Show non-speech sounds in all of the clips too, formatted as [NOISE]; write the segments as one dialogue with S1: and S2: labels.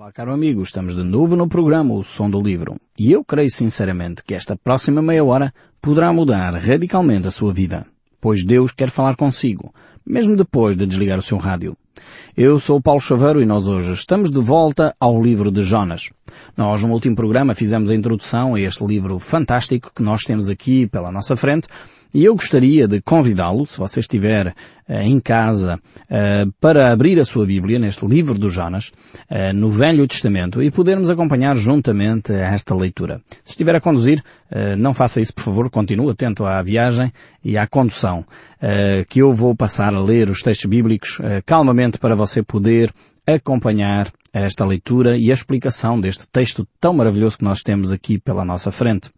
S1: Olá, caro amigo, estamos de novo no programa O Som do Livro e eu creio sinceramente que esta próxima meia hora poderá mudar radicalmente a sua vida, pois Deus quer falar consigo, mesmo depois de desligar o seu rádio. Eu sou o Paulo Chaveiro e nós hoje estamos de volta ao livro de Jonas. Nós no último programa fizemos a introdução a este livro fantástico que nós temos aqui pela nossa frente e eu gostaria de convidá-lo, se você estiver uh, em casa, uh, para abrir a sua Bíblia neste livro do Jonas, uh, no Velho Testamento, e podermos acompanhar juntamente esta leitura. Se estiver a conduzir, não faça isso, por favor, continue atento à viagem e à condução, que eu vou passar a ler os textos bíblicos calmamente para você poder acompanhar esta leitura e a explicação deste texto tão maravilhoso que nós temos aqui pela nossa frente.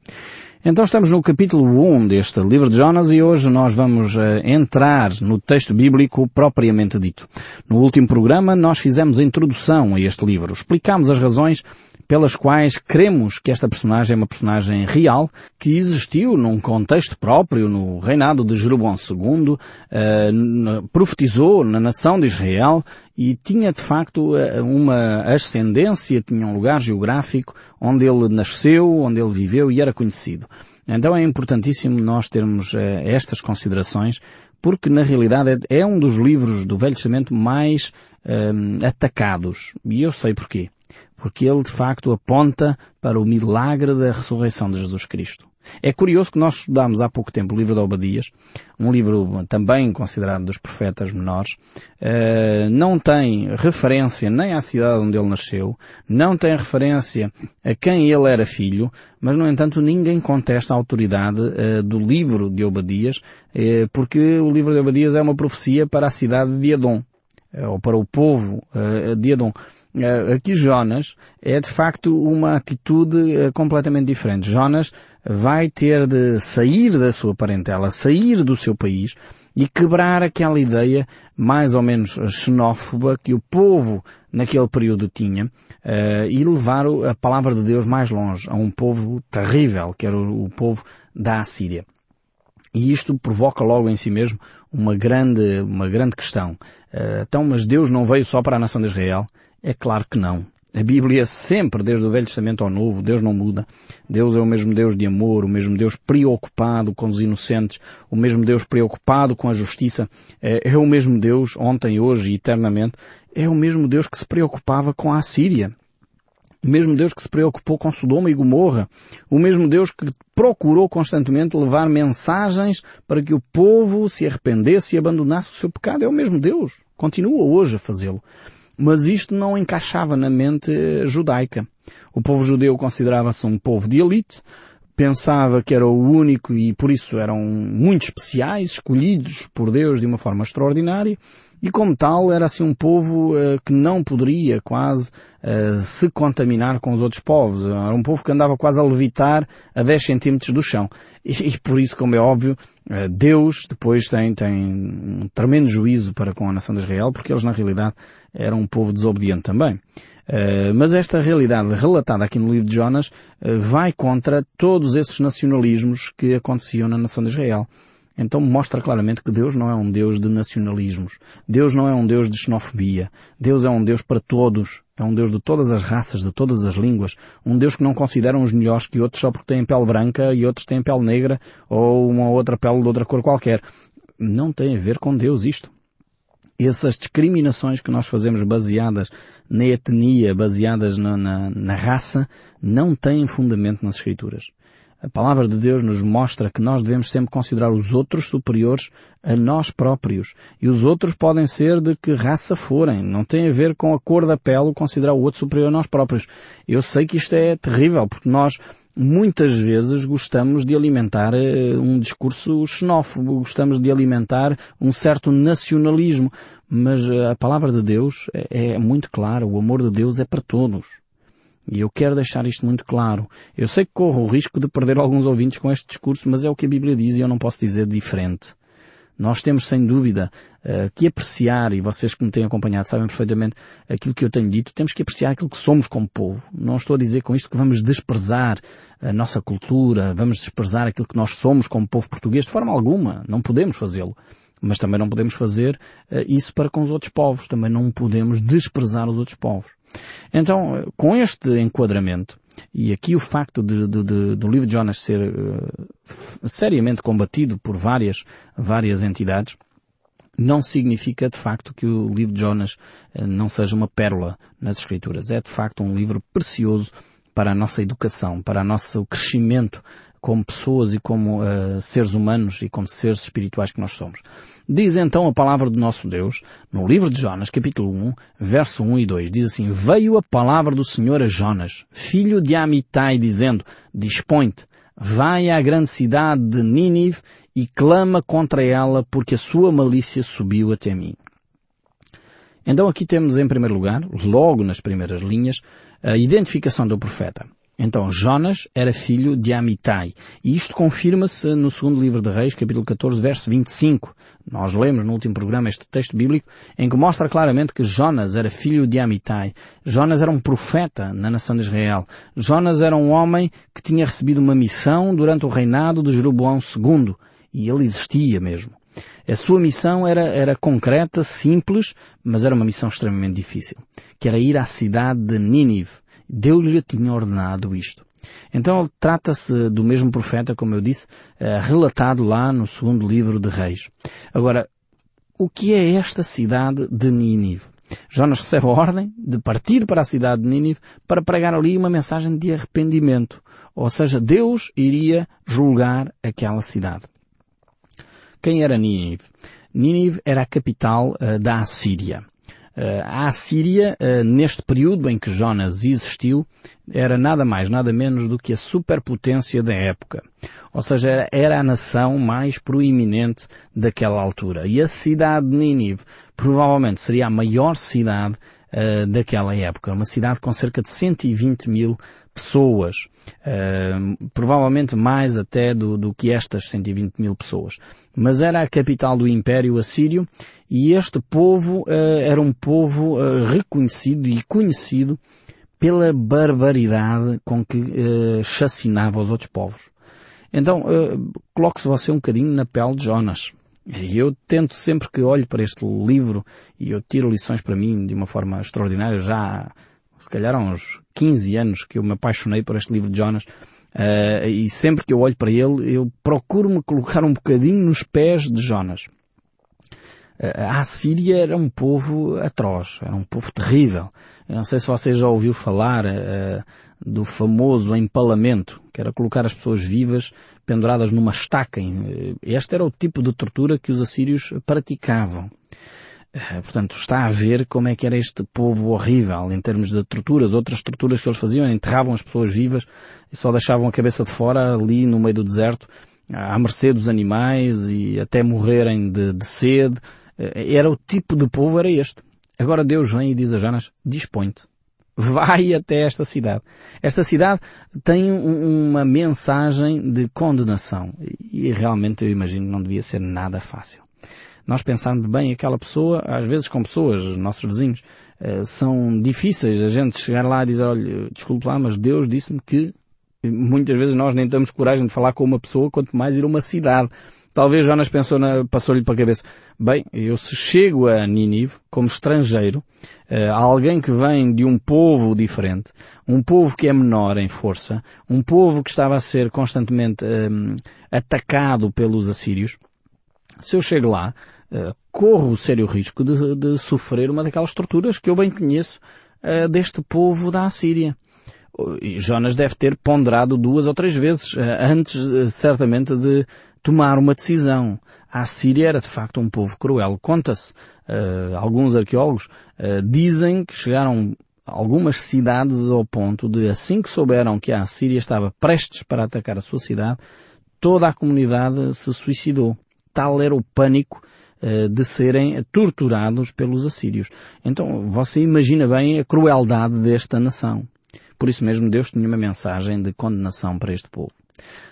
S1: Então estamos no capítulo 1 deste livro de Jonas e hoje nós vamos uh, entrar no texto bíblico propriamente dito. No último programa nós fizemos a introdução a este livro. Explicámos as razões pelas quais cremos que esta personagem é uma personagem real, que existiu num contexto próprio no reinado de Jeroboão II, uh, profetizou na nação de Israel e tinha de facto eh, uma ascendência, tinha um lugar geográfico onde ele nasceu, onde ele viveu e era conhecido. Então é importantíssimo nós termos uh, estas considerações porque na realidade é, é, um dos livros do Velho Testamento mais uh, atacados. E eu sei porquê porque ele de facto aponta para o milagre da ressurreição de Jesus Cristo. É curioso que nós estudámos há pouco tempo o livro de Obadias, um livro também considerado dos profetas menores, uh, não tem referência nem à cidade onde ele nasceu, não tem referência a quem ele era filho, mas no entanto ninguém contesta a autoridade uh, do livro de Obadias, uh, porque o livro de Obadias é uma profecia para a cidade de Edom, ou para o povo de. Eh, aqui Jonas é de facto uma atitude eh, completamente diferente. Jonas vai ter de sair da sua parentela, sair do seu país e quebrar aquela ideia mais ou menos xenófoba que o povo naquele período tinha uh, e levar a palavra de Deus mais longe, a um povo terrível, que era o, povo da Assíria. E isto provoca logo em si mesmo uma grande, uma grande questão. Uh, então, mas Deus não veio só para a nação de Israel, é claro que não. A Bíblia sempre, desde o Velho Testamento ao Novo, Deus não muda. Deus é o mesmo Deus de amor, o mesmo Deus preocupado com os inocentes, o mesmo Deus preocupado com a justiça. É, é o mesmo Deus, ontem, hoje e eternamente, é o mesmo Deus que se preocupava com a Síria. O mesmo Deus que se preocupou com Sodoma e Gomorra. O mesmo Deus que procurou constantemente levar mensagens para que o povo se arrependesse e abandonasse o seu pecado. É o mesmo Deus. Continua hoje a fazê-lo. Mas isto não encaixava na mente judaica. O povo judeu considerava-se um povo de elite, pensava que era o único e por isso eram muito especiais, escolhidos por Deus de uma forma extraordinária, e como tal era assim um povo uh, que não poderia quase uh, se contaminar com os outros povos. Era um povo que andava quase a levitar a 10 centímetros do chão. E, e por isso, como é óbvio, uh, Deus depois tem, tem um tremendo juízo para com a nação de Israel, porque eles na realidade eram um povo desobediente também. Uh, mas esta realidade relatada aqui no livro de Jonas uh, vai contra todos esses nacionalismos que aconteciam na nação de Israel. Então mostra claramente que Deus não é um Deus de nacionalismos. Deus não é um Deus de xenofobia. Deus é um Deus para todos. É um Deus de todas as raças, de todas as línguas. Um Deus que não considera uns melhores que outros só porque têm pele branca e outros têm pele negra ou uma outra pele de outra cor qualquer. Não tem a ver com Deus isto. Essas discriminações que nós fazemos baseadas na etnia, baseadas na, na, na raça, não têm fundamento nas Escrituras. A palavra de Deus nos mostra que nós devemos sempre considerar os outros superiores a nós próprios. E os outros podem ser de que raça forem. Não tem a ver com a cor da pele considerar o outro superior a nós próprios. Eu sei que isto é terrível, porque nós muitas vezes gostamos de alimentar eh, um discurso xenófobo, gostamos de alimentar um certo nacionalismo. Mas eh, a palavra de Deus é, é muito clara. O amor de Deus é para todos. E eu quero deixar isto muito claro. Eu sei que corro o risco de perder alguns ouvintes com este discurso, mas é o que a Bíblia diz e eu não posso dizer diferente. Nós temos sem dúvida uh, que apreciar, e vocês que me têm acompanhado sabem perfeitamente aquilo que eu tenho dito, temos que apreciar aquilo que somos como povo. Não estou a dizer com isto que vamos desprezar a nossa cultura, vamos desprezar aquilo que nós somos como povo português, de forma alguma. Não podemos fazê-lo. Mas também não podemos fazer uh, isso para com os outros povos. Também não podemos desprezar os outros povos. Então, com este enquadramento, e aqui o facto de, de, de, do livro de Jonas ser uh, seriamente combatido por várias, várias entidades, não significa de facto que o livro de Jonas uh, não seja uma pérola nas Escrituras. É de facto um livro precioso para a nossa educação, para o nosso crescimento como pessoas e como uh, seres humanos e como seres espirituais que nós somos. Diz então a palavra do nosso Deus, no livro de Jonas, capítulo 1, verso 1 e 2, diz assim, Veio a palavra do Senhor a Jonas, filho de Amitai, dizendo, Dispõe-te, vai à grande cidade de Nínive e clama contra ela, porque a sua malícia subiu até mim. Então aqui temos em primeiro lugar, logo nas primeiras linhas, a identificação do profeta. Então Jonas era filho de Amitai. E isto confirma-se no segundo livro de Reis, capítulo 14, verso 25. Nós lemos no último programa este texto bíblico em que mostra claramente que Jonas era filho de Amitai. Jonas era um profeta na nação de Israel. Jonas era um homem que tinha recebido uma missão durante o reinado de Jeroboão II. E ele existia mesmo. A sua missão era, era concreta, simples, mas era uma missão extremamente difícil. Que era ir à cidade de Nínive Deus lhe tinha ordenado isto. Então trata-se do mesmo profeta, como eu disse, eh, relatado lá no segundo livro de Reis. Agora, o que é esta cidade de Nínive? Jonas recebe a ordem de partir para a cidade de Nínive para pregar ali uma mensagem de arrependimento. Ou seja, Deus iria julgar aquela cidade. Quem era Nínive? Nínive era a capital uh, da Assíria. Eh, a Assíria, eh, neste período em que Jonas existiu, era nada mais, nada menos do que a superpotência da época. Ou seja, era a nação mais proeminente daquela altura. E a cidade de Nínive provavelmente seria a maior cidade uh, daquela época. Uma cidade com cerca de 120 mil pessoas. Uh, provavelmente mais até do, do que estas 120 mil pessoas. Mas era a capital do Império Assírio e este povo uh, era um povo reconhecido e conhecido pela barbaridade com que uh, chacinava os outros povos. Então, uh, coloque-se você um bocadinho na pele de Jonas. Eu tento sempre que olho para este livro e eu tiro lições para mim de uma forma extraordinária. Já, se calhar há uns 15 anos que eu me apaixonei por este livro de Jonas. Uh, e sempre que eu olho para ele, eu procuro me colocar um bocadinho nos pés de Jonas a Assíria era um povo atroz, era um povo terrível. Eu não sei se você já ouviu falar uh, do famoso empalamento, que era colocar as pessoas vivas penduradas numa estaca. Este era o tipo de tortura que os assírios praticavam. Uh, portanto, está a ver como é que era este povo horrível em termos de torturas. Outras torturas que eles faziam, enterravam as pessoas vivas e só deixavam a cabeça de fora ali no meio do deserto, à mercê dos animais e até morrerem de, de sede eh, era o tipo de povo, era este. Agora Deus vem e diz a Jonas, dispõe-te. Vai até esta cidade. Esta cidade tem uma mensagem de condenação. E realmente eu imagino que não devia ser nada fácil. Nós pensando bem, aquela pessoa, às vezes com pessoas, nossos vizinhos, eh, são difíceis a gente chegar lá e dizer, olha, desculpe lá, mas Deus disse-me que muitas vezes nós nem temos coragem de falar com uma pessoa, quanto mais ir a uma cidade. Talvez Jonas pensou na, passou-lhe para a cabeça, bem, eu se chego a Nínive como estrangeiro, uh, alguém que vem de um povo diferente, um povo que é menor em força, um povo que estava a ser constantemente um, atacado pelos assírios, se eu chego lá, uh, corro o sério risco de, de, sofrer uma daquelas torturas que eu bem conheço uh, deste povo da Assíria. Jonas deve ter ponderado duas ou três vezes antes, certamente, de tomar uma decisão. A Síria era de facto um povo cruel. Conta-se, uh, alguns arqueólogos uh, dizem que chegaram algumas cidades ao ponto de, assim que souberam que a Síria estava prestes para atacar a sua cidade, toda a comunidade se suicidou. Tal era o pânico de serem torturados pelos assírios. Então, você imagina bem a crueldade desta nação. Por isso mesmo Deus tinha uma mensagem de condenação para este povo.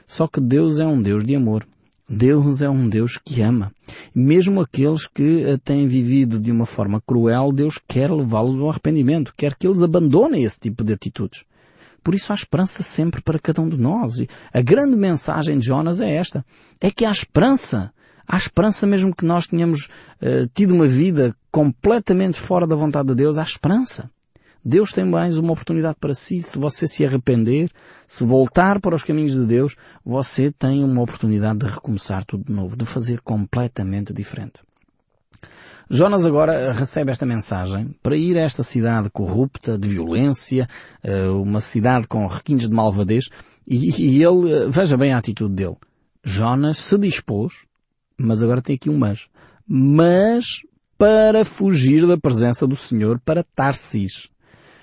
S1: Só que Deus é um Deus de amor. Deus é um Deus que ama. Mesmo aqueles que têm vivido de uma forma cruel, Deus quer levá-los ao arrependimento, quer que eles abandonem esse tipo de atitudes. Por isso há esperança sempre para cada um de nós. E a grande mensagem de Jonas é esta. É que há esperança. Há esperança mesmo que nós tenhamos uh, tido uma vida completamente fora da vontade de Deus. Há esperança. Deus tem mais uma oportunidade para si. Se você se arrepender, se voltar para os caminhos de Deus, você tem uma oportunidade de recomeçar tudo de novo, de fazer completamente diferente. Jonas agora recebe esta mensagem para ir a esta cidade corrupta, de violência, eh, uma cidade com requintes de malvadez, e ele, eh, veja bem a atitude dele. Jonas se dispôs, mas agora tem aqui um mas, mas para fugir da presença do Senhor para Tarsis.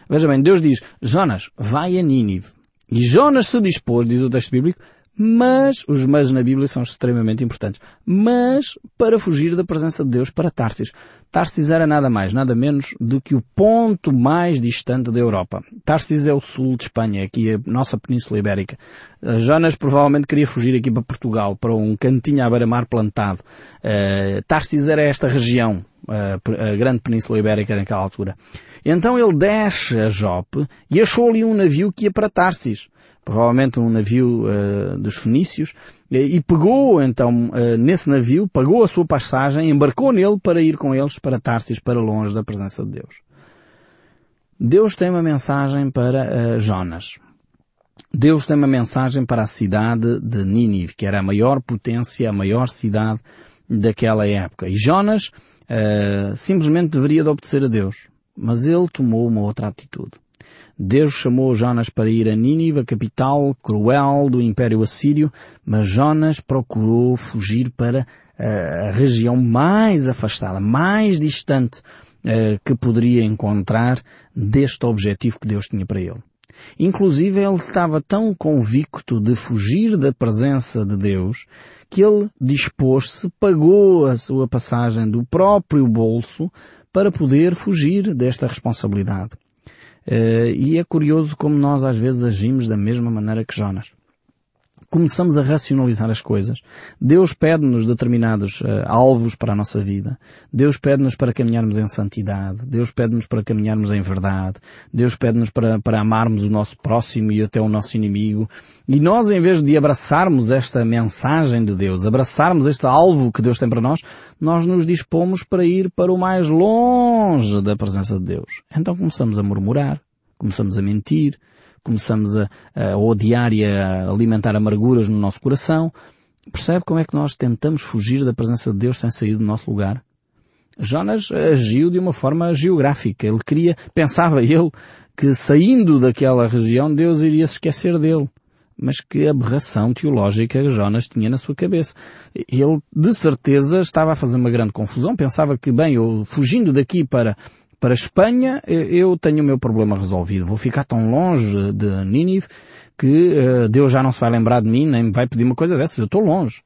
S1: Veja bem, Deus diz, Jonas, vai a Nínive. E Jonas se dispôs, diz o texto bíblico, mas, os mas na Bíblia são extremamente importantes, mas para fugir da presença de Deus para Tarsis. Tarsis era nada mais, nada menos do que o ponto mais distante da Europa. Tarsis é o sul de Espanha, aqui a nossa Península Ibérica. Uh, Jonas provavelmente queria fugir aqui para Portugal, para um cantinho à beira-mar plantado. Uh, Tarsis era esta região, uh, a grande Península Ibérica naquela altura. Então ele desce a Jope e achou ali um navio que ia para Tarsis provavelmente um navio uh, dos fenícios, e pegou então uh, nesse navio, pagou a sua passagem, embarcou nele para ir com eles para Tarsis, para longe da presença de Deus. Deus tem uma mensagem para uh, Jonas. Deus tem uma mensagem para a cidade de Nínive, que era a maior potência, a maior cidade daquela época. E Jonas simplesmente deveria de obedecer a Deus. Mas ele tomou uma outra atitude. Deus chamou Jonas para ir a Nínive, a capital cruel do Império Assírio, mas Jonas procurou fugir para a região mais afastada, mais distante que poderia encontrar deste objetivo que Deus tinha para ele. Inclusive ele estava tão convicto de fugir da presença de Deus que ele dispôs-se, pagou a sua passagem do próprio bolso para poder fugir desta responsabilidade. Uh, e é curioso como nós às vezes agimos da mesma maneira que Jonas. Começamos a racionalizar as coisas. Deus pede-nos determinados uh, alvos para a nossa vida. Deus pede-nos para caminharmos em santidade. Deus pede-nos para caminharmos em verdade. Deus pede-nos para, para amarmos o nosso próximo e até o nosso inimigo. E nós, em vez de abraçarmos esta mensagem de Deus, abraçarmos este alvo que Deus tem para nós, nós nos dispomos para ir para o mais longe da presença de Deus. Então começamos a murmurar, começamos a mentir, começamos a, a odiar e a alimentar amarguras no nosso coração. Percebe como é que nós tentamos fugir da presença de Deus sem sair do nosso lugar? Jonas agiu de uma forma geográfica. Ele queria, pensava ele, que saindo daquela região Deus iria se esquecer dele. Mas que aberração teológica Jonas tinha na sua cabeça. Ele, de certeza, estava a fazer uma grande confusão. Pensava que, bem, eu fugindo daqui para para a Espanha, eu tenho o meu problema resolvido. Vou ficar tão longe de Nínive que uh, Deus já não se vai lembrar de mim, nem me vai pedir uma coisa dessas. Eu estou longe.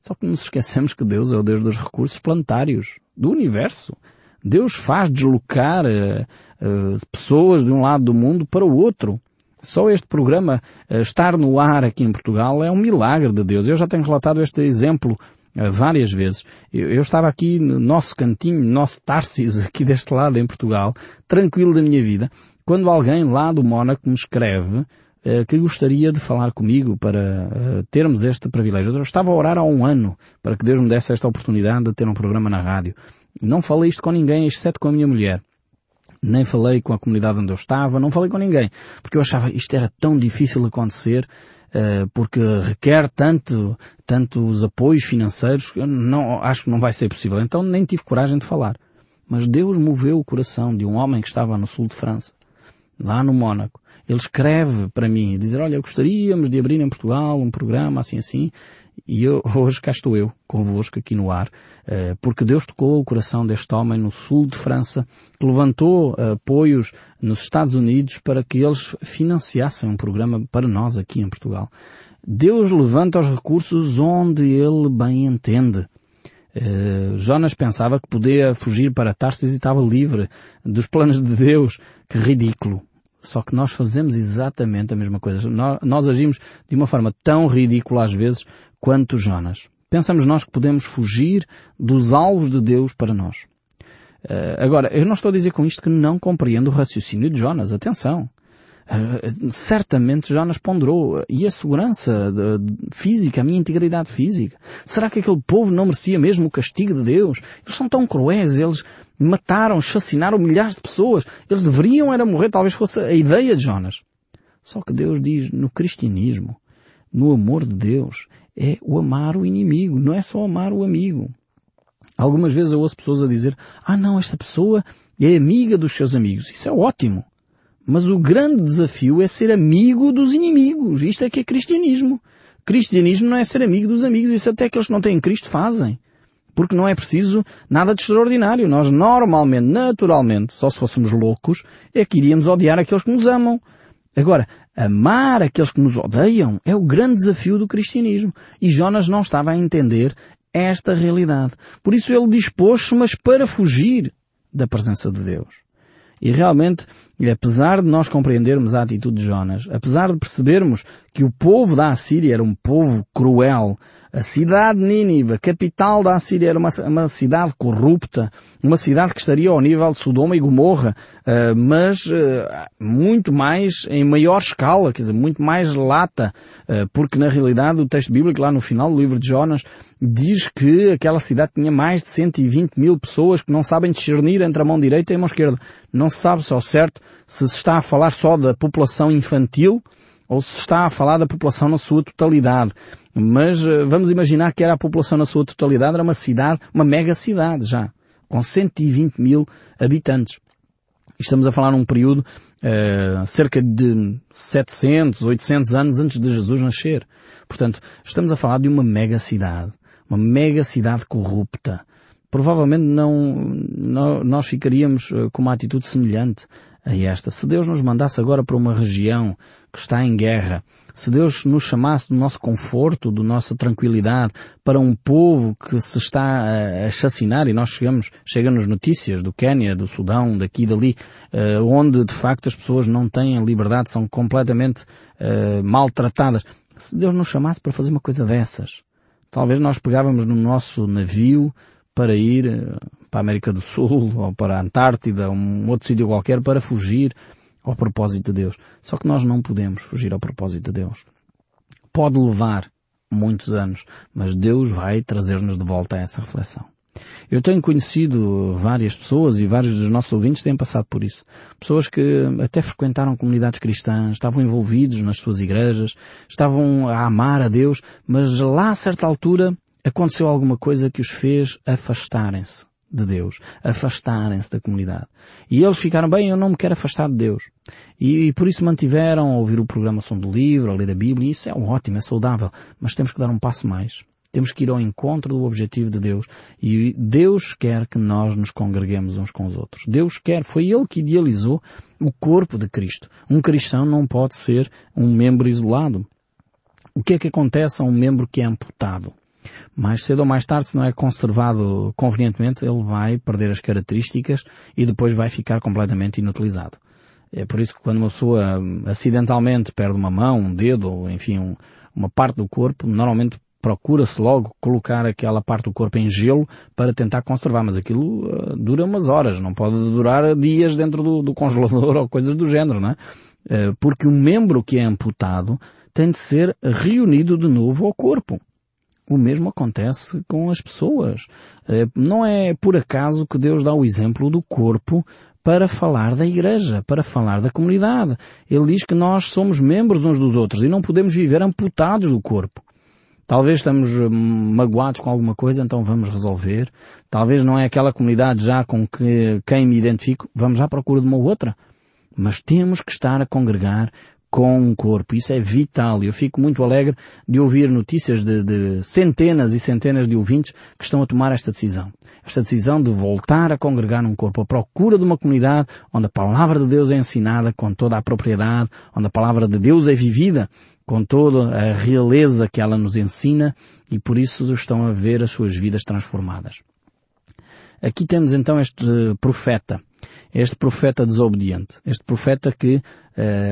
S1: Só que nos esquecemos que Deus é o Deus dos recursos planetários, do universo. Deus faz deslocar uh, uh, pessoas de um lado do mundo para o outro. Só este programa estar no ar aqui em Portugal é um milagre de Deus. Eu já tenho relatado este exemplo eh, várias vezes. Eu, eu, estava aqui no nosso cantinho, no nosso Tarsis, [LAUGHS] aqui deste lado em Portugal, tranquilo da minha vida, quando alguém lá do Mónaco me escreve uh, que gostaria de falar comigo para uh, termos este privilégio. Eu estava a orar há um ano para que Deus me desse esta oportunidade de ter um programa na rádio. Não falei isto com ninguém, exceto com a minha mulher. Nem falei com a comunidade onde eu estava, não falei com ninguém, porque eu achava isto era tão difícil acontecer eh, porque requer tanto, tantos apoios financeiros, não, acho que não vai ser possível. Então nem tive coragem de falar. Mas Deus moveu o coração de um homem que estava no sul de França, lá no Mónaco. Ele escreve para mim, dizer, olha, gostaríamos de abrir em Portugal um programa assim assim, e eu, [LAUGHS] hoje cá estou eu, convosco aqui no ar, eh, porque Deus tocou o coração deste homem no sul de França, que levantou apoios nos Estados Unidos para que eles financiassem um programa para nós aqui em Portugal. Deus levanta os recursos onde Ele bem entende. Uh, Jonas pensava que podia fugir para Tarsis e estava livre dos planos de Deus. Que ridículo. Só que nós fazemos exatamente a mesma coisa. Nós, agimos de uma forma tão ridícula às vezes quanto Jonas. Pensamos nós que podemos fugir dos alvos de Deus para nós. Uh, agora, eu não estou a dizer com isto que não compreendo o raciocínio de Jonas. Atenção. Uh, certamente Jonas ponderou. E a segurança física, a minha integridade física? Será que aquele povo não merecia mesmo o castigo de Deus? Eles são tão cruéis, eles mataram, chacinaram milhares de pessoas. Eles deveriam era morrer, talvez fosse a ideia de Jonas. Só que Deus diz, no cristianismo, no amor de Deus, é o amar o inimigo, não é só amar o amigo. Algumas vezes eu ouço pessoas a dizer, ah não, esta pessoa é amiga dos seus amigos. Isso é ótimo. Mas o grande desafio é ser amigo dos inimigos. Isto é que é cristianismo. Cristianismo não é ser amigo dos amigos. Isso até aqueles que não têm Cristo fazem. Porque não é preciso nada de extraordinário. Nós normalmente, naturalmente, só se fôssemos loucos, é que iríamos odiar aqueles que nos amam. Agora, amar aqueles que nos odeiam é o grande desafio do cristianismo. E Jonas não estava a entender esta realidade. Por isso ele dispôs-se, mas para fugir da presença de Deus. E realmente, apesar de nós compreendermos a atitude de Jonas, apesar de percebermos que o povo da Assíria era um povo cruel, a cidade de Nínive, capital da Assíria, era uma, uma, cidade corrupta, uma cidade que estaria ao nível de Sodoma e Gomorra, uh, mas uh, muito mais, em maior escala, quer dizer, muito mais lata, uh, porque na realidade o texto bíblico lá no final do livro de Jonas diz que aquela cidade tinha mais de 120 mil pessoas que não sabem discernir entre a mão direita e a mão esquerda. Não se sabe só certo se se está a falar só da população infantil ou se está a falar da população na sua totalidade. Mas uh, vamos imaginar que era a população na sua totalidade, era uma cidade, uma mega cidade já, com 120 mil habitantes. Estamos a falar num período uh, cerca de 700, 800 anos antes de Jesus nascer. Portanto, estamos a falar de uma mega cidade, uma mega cidade corrupta. Provavelmente não, não nós ficaríamos uh, com uma atitude semelhante a esta. Se Deus nos mandasse agora para uma região que está em guerra, se Deus nos chamasse do nosso conforto, da nossa tranquilidade, para um povo que se está a assassinar, e nós chegamos, chegamos notícias do Quênia, do Sudão, daqui e dali, uh, onde de facto as pessoas não têm liberdade, são completamente uh, maltratadas. Se Deus nos chamasse para fazer uma coisa dessas, talvez nós pegávamos no nosso navio para ir eh, para a América do Sul [LAUGHS] ou para a Antártida, um outro sítio qualquer, para fugir ao propósito de Deus. Só que nós não podemos fugir ao propósito de Deus. Pode levar muitos anos, mas Deus vai trazer-nos de volta a essa reflexão. Eu tenho conhecido várias pessoas e vários dos nossos ouvintes têm passado por isso. Pessoas que até frequentaram comunidades cristãs, estavam envolvidos nas suas igrejas, estavam a amar a Deus, mas lá a certa altura aconteceu alguma coisa que os fez afastarem-se de Deus, afastarem-se da comunidade. E eles ficaram, bem, eu não me quero afastar de Deus. E, e, por isso mantiveram a ouvir o programa Som do Livro, a ler a Bíblia, e isso é ótimo, é saudável, mas temos que dar um passo mais. Temos que ir ao encontro do objetivo de Deus. E Deus quer que nós nos congreguemos uns com os outros. Deus quer, foi Ele que idealizou o corpo de Cristo. Um cristão não pode ser um membro isolado. O que é que acontece a um membro que é amputado? Mais cedo ou mais tarde, se não é conservado convenientemente, ele vai perder as características e depois vai ficar completamente inutilizado. É por isso que quando uma pessoa hum, acidentalmente perde uma mão, um dedo, enfim, um, uma parte do corpo, normalmente procura-se logo colocar aquela parte do corpo em gelo para tentar conservar, mas aquilo uh, dura umas horas, não pode durar dias dentro do, do congelador [LAUGHS] ou coisas do género, não é? Uh, porque um membro que é amputado tem de ser reunido de novo ao corpo. O mesmo acontece com as pessoas. Eh, não é por acaso que Deus dá o exemplo do corpo para falar da igreja, para falar da comunidade. Ele diz que nós somos membros uns dos outros e não podemos viver amputados do corpo. Talvez estamos hum, magoados com alguma coisa, então vamos resolver. Talvez não é aquela comunidade já com que, quem me identifico, vamos à procura de uma outra. Mas temos que estar a congregar com um corpo. Isso é vital. Eu fico muito alegre de ouvir notícias de, de, centenas e centenas de ouvintes que estão a tomar esta decisão. Esta decisão de voltar a congregar num corpo, à procura de uma comunidade onde a palavra de Deus é ensinada com toda a propriedade, onde a palavra de Deus é vivida com toda a realeza que ela nos ensina e por isso estão a ver as suas vidas transformadas. Aqui temos então este profeta este profeta desobediente, este profeta que uh,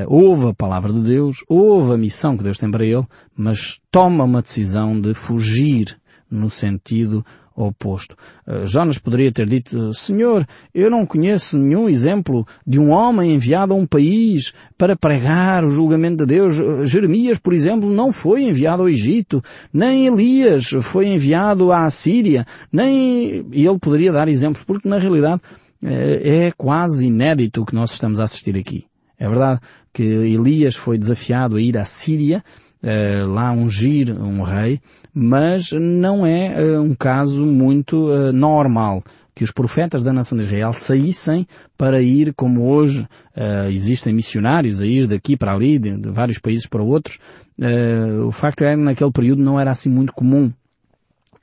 S1: ouve a palavra de Deus, ouve a missão que Deus tem para ele, mas toma uma decisão de fugir no sentido oposto. Uh, Jonas poderia ter dito, Senhor, eu não conheço nenhum exemplo de um homem enviado a um país para pregar o julgamento de Deus. Jeremias, por exemplo, não foi enviado ao Egito, nem Elias foi enviado à Síria, nem... E ele poderia dar exemplos, porque na realidade é quase inédito o que nós estamos a assistir aqui. É verdade que Elias foi desafiado a ir à Síria, uh, lá ungir um rei, mas não é uh, um caso muito uh, normal que os profetas da nação de Israel saíssem para ir, como hoje existem missionários a ir daqui para ali, de, vários países para outros, o facto é que naquele período não era assim muito comum.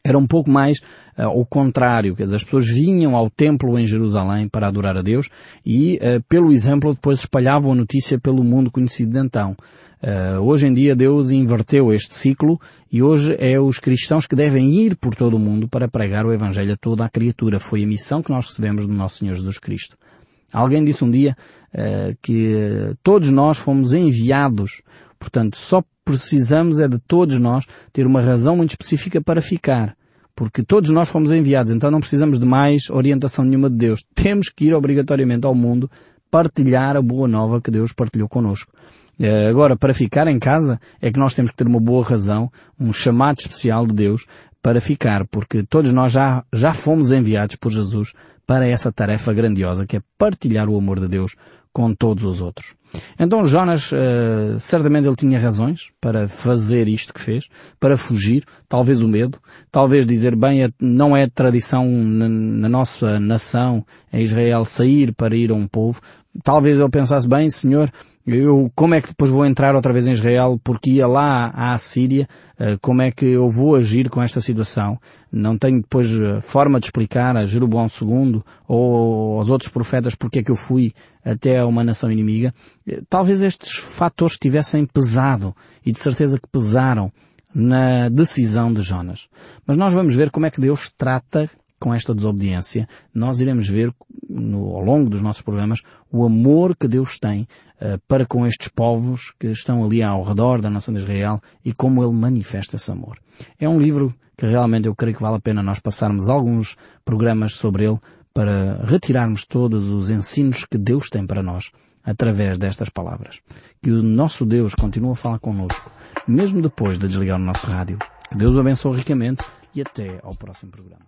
S1: Era um pouco mais uh, o contrário, quer dizer, as pessoas vinham ao templo em Jerusalém para adorar a Deus e, uh, pelo exemplo, depois espalhavam a notícia pelo mundo conhecido de então. Uh, hoje em dia Deus inverteu este ciclo e hoje é os cristãos que devem ir por todo o mundo para pregar o Evangelho a toda a criatura. Foi a missão que nós recebemos do nosso Senhor Jesus Cristo. Alguém disse um dia uh, que todos nós fomos enviados, portanto só precisamos é de todos nós ter uma razão muito específica para ficar. Porque todos nós fomos enviados, então não precisamos de mais orientação nenhuma de Deus. Temos que ir obrigatoriamente ao mundo partilhar a boa nova que Deus partilhou connosco. Eh, agora, para ficar em casa, é que nós temos que ter uma boa razão, um chamado especial de Deus para ficar, porque todos nós já, já fomos enviados por Jesus para essa tarefa grandiosa que é partilhar o amor de Deus com todos os outros. Então Jonas, uh, certamente ele tinha razões para fazer isto que fez, para fugir, talvez o medo, talvez dizer, bem, não é tradição na nossa nação, em Israel, sair para ir a um povo, talvez ele pensasse bem, Senhor, eu como é que depois vou entrar outra vez em Israel porque ia lá à Síria, eh, como é que eu vou agir com esta situação? Não tenho depois eh, forma de explicar a Jeroboão II ou aos outros profetas porque é que eu fui até uma nação inimiga. Eh, talvez estes fatores tivessem pesado e de certeza que pesaram na decisão de Jonas. Mas nós vamos ver como é que Deus trata com esta desobediência, nós iremos ver no, ao longo dos nossos programas o amor que Deus tem uh, para com estes povos que estão ali ao redor da nação de Israel e como Ele manifesta esse amor. É um livro que realmente eu creio que vale a pena nós passarmos alguns programas sobre ele para retirarmos todos os ensinos que Deus tem para nós através destas palavras. Que o nosso Deus continue a falar connosco, mesmo depois de desligar o nosso rádio. Que Deus o abençoe ricamente e até ao próximo programa.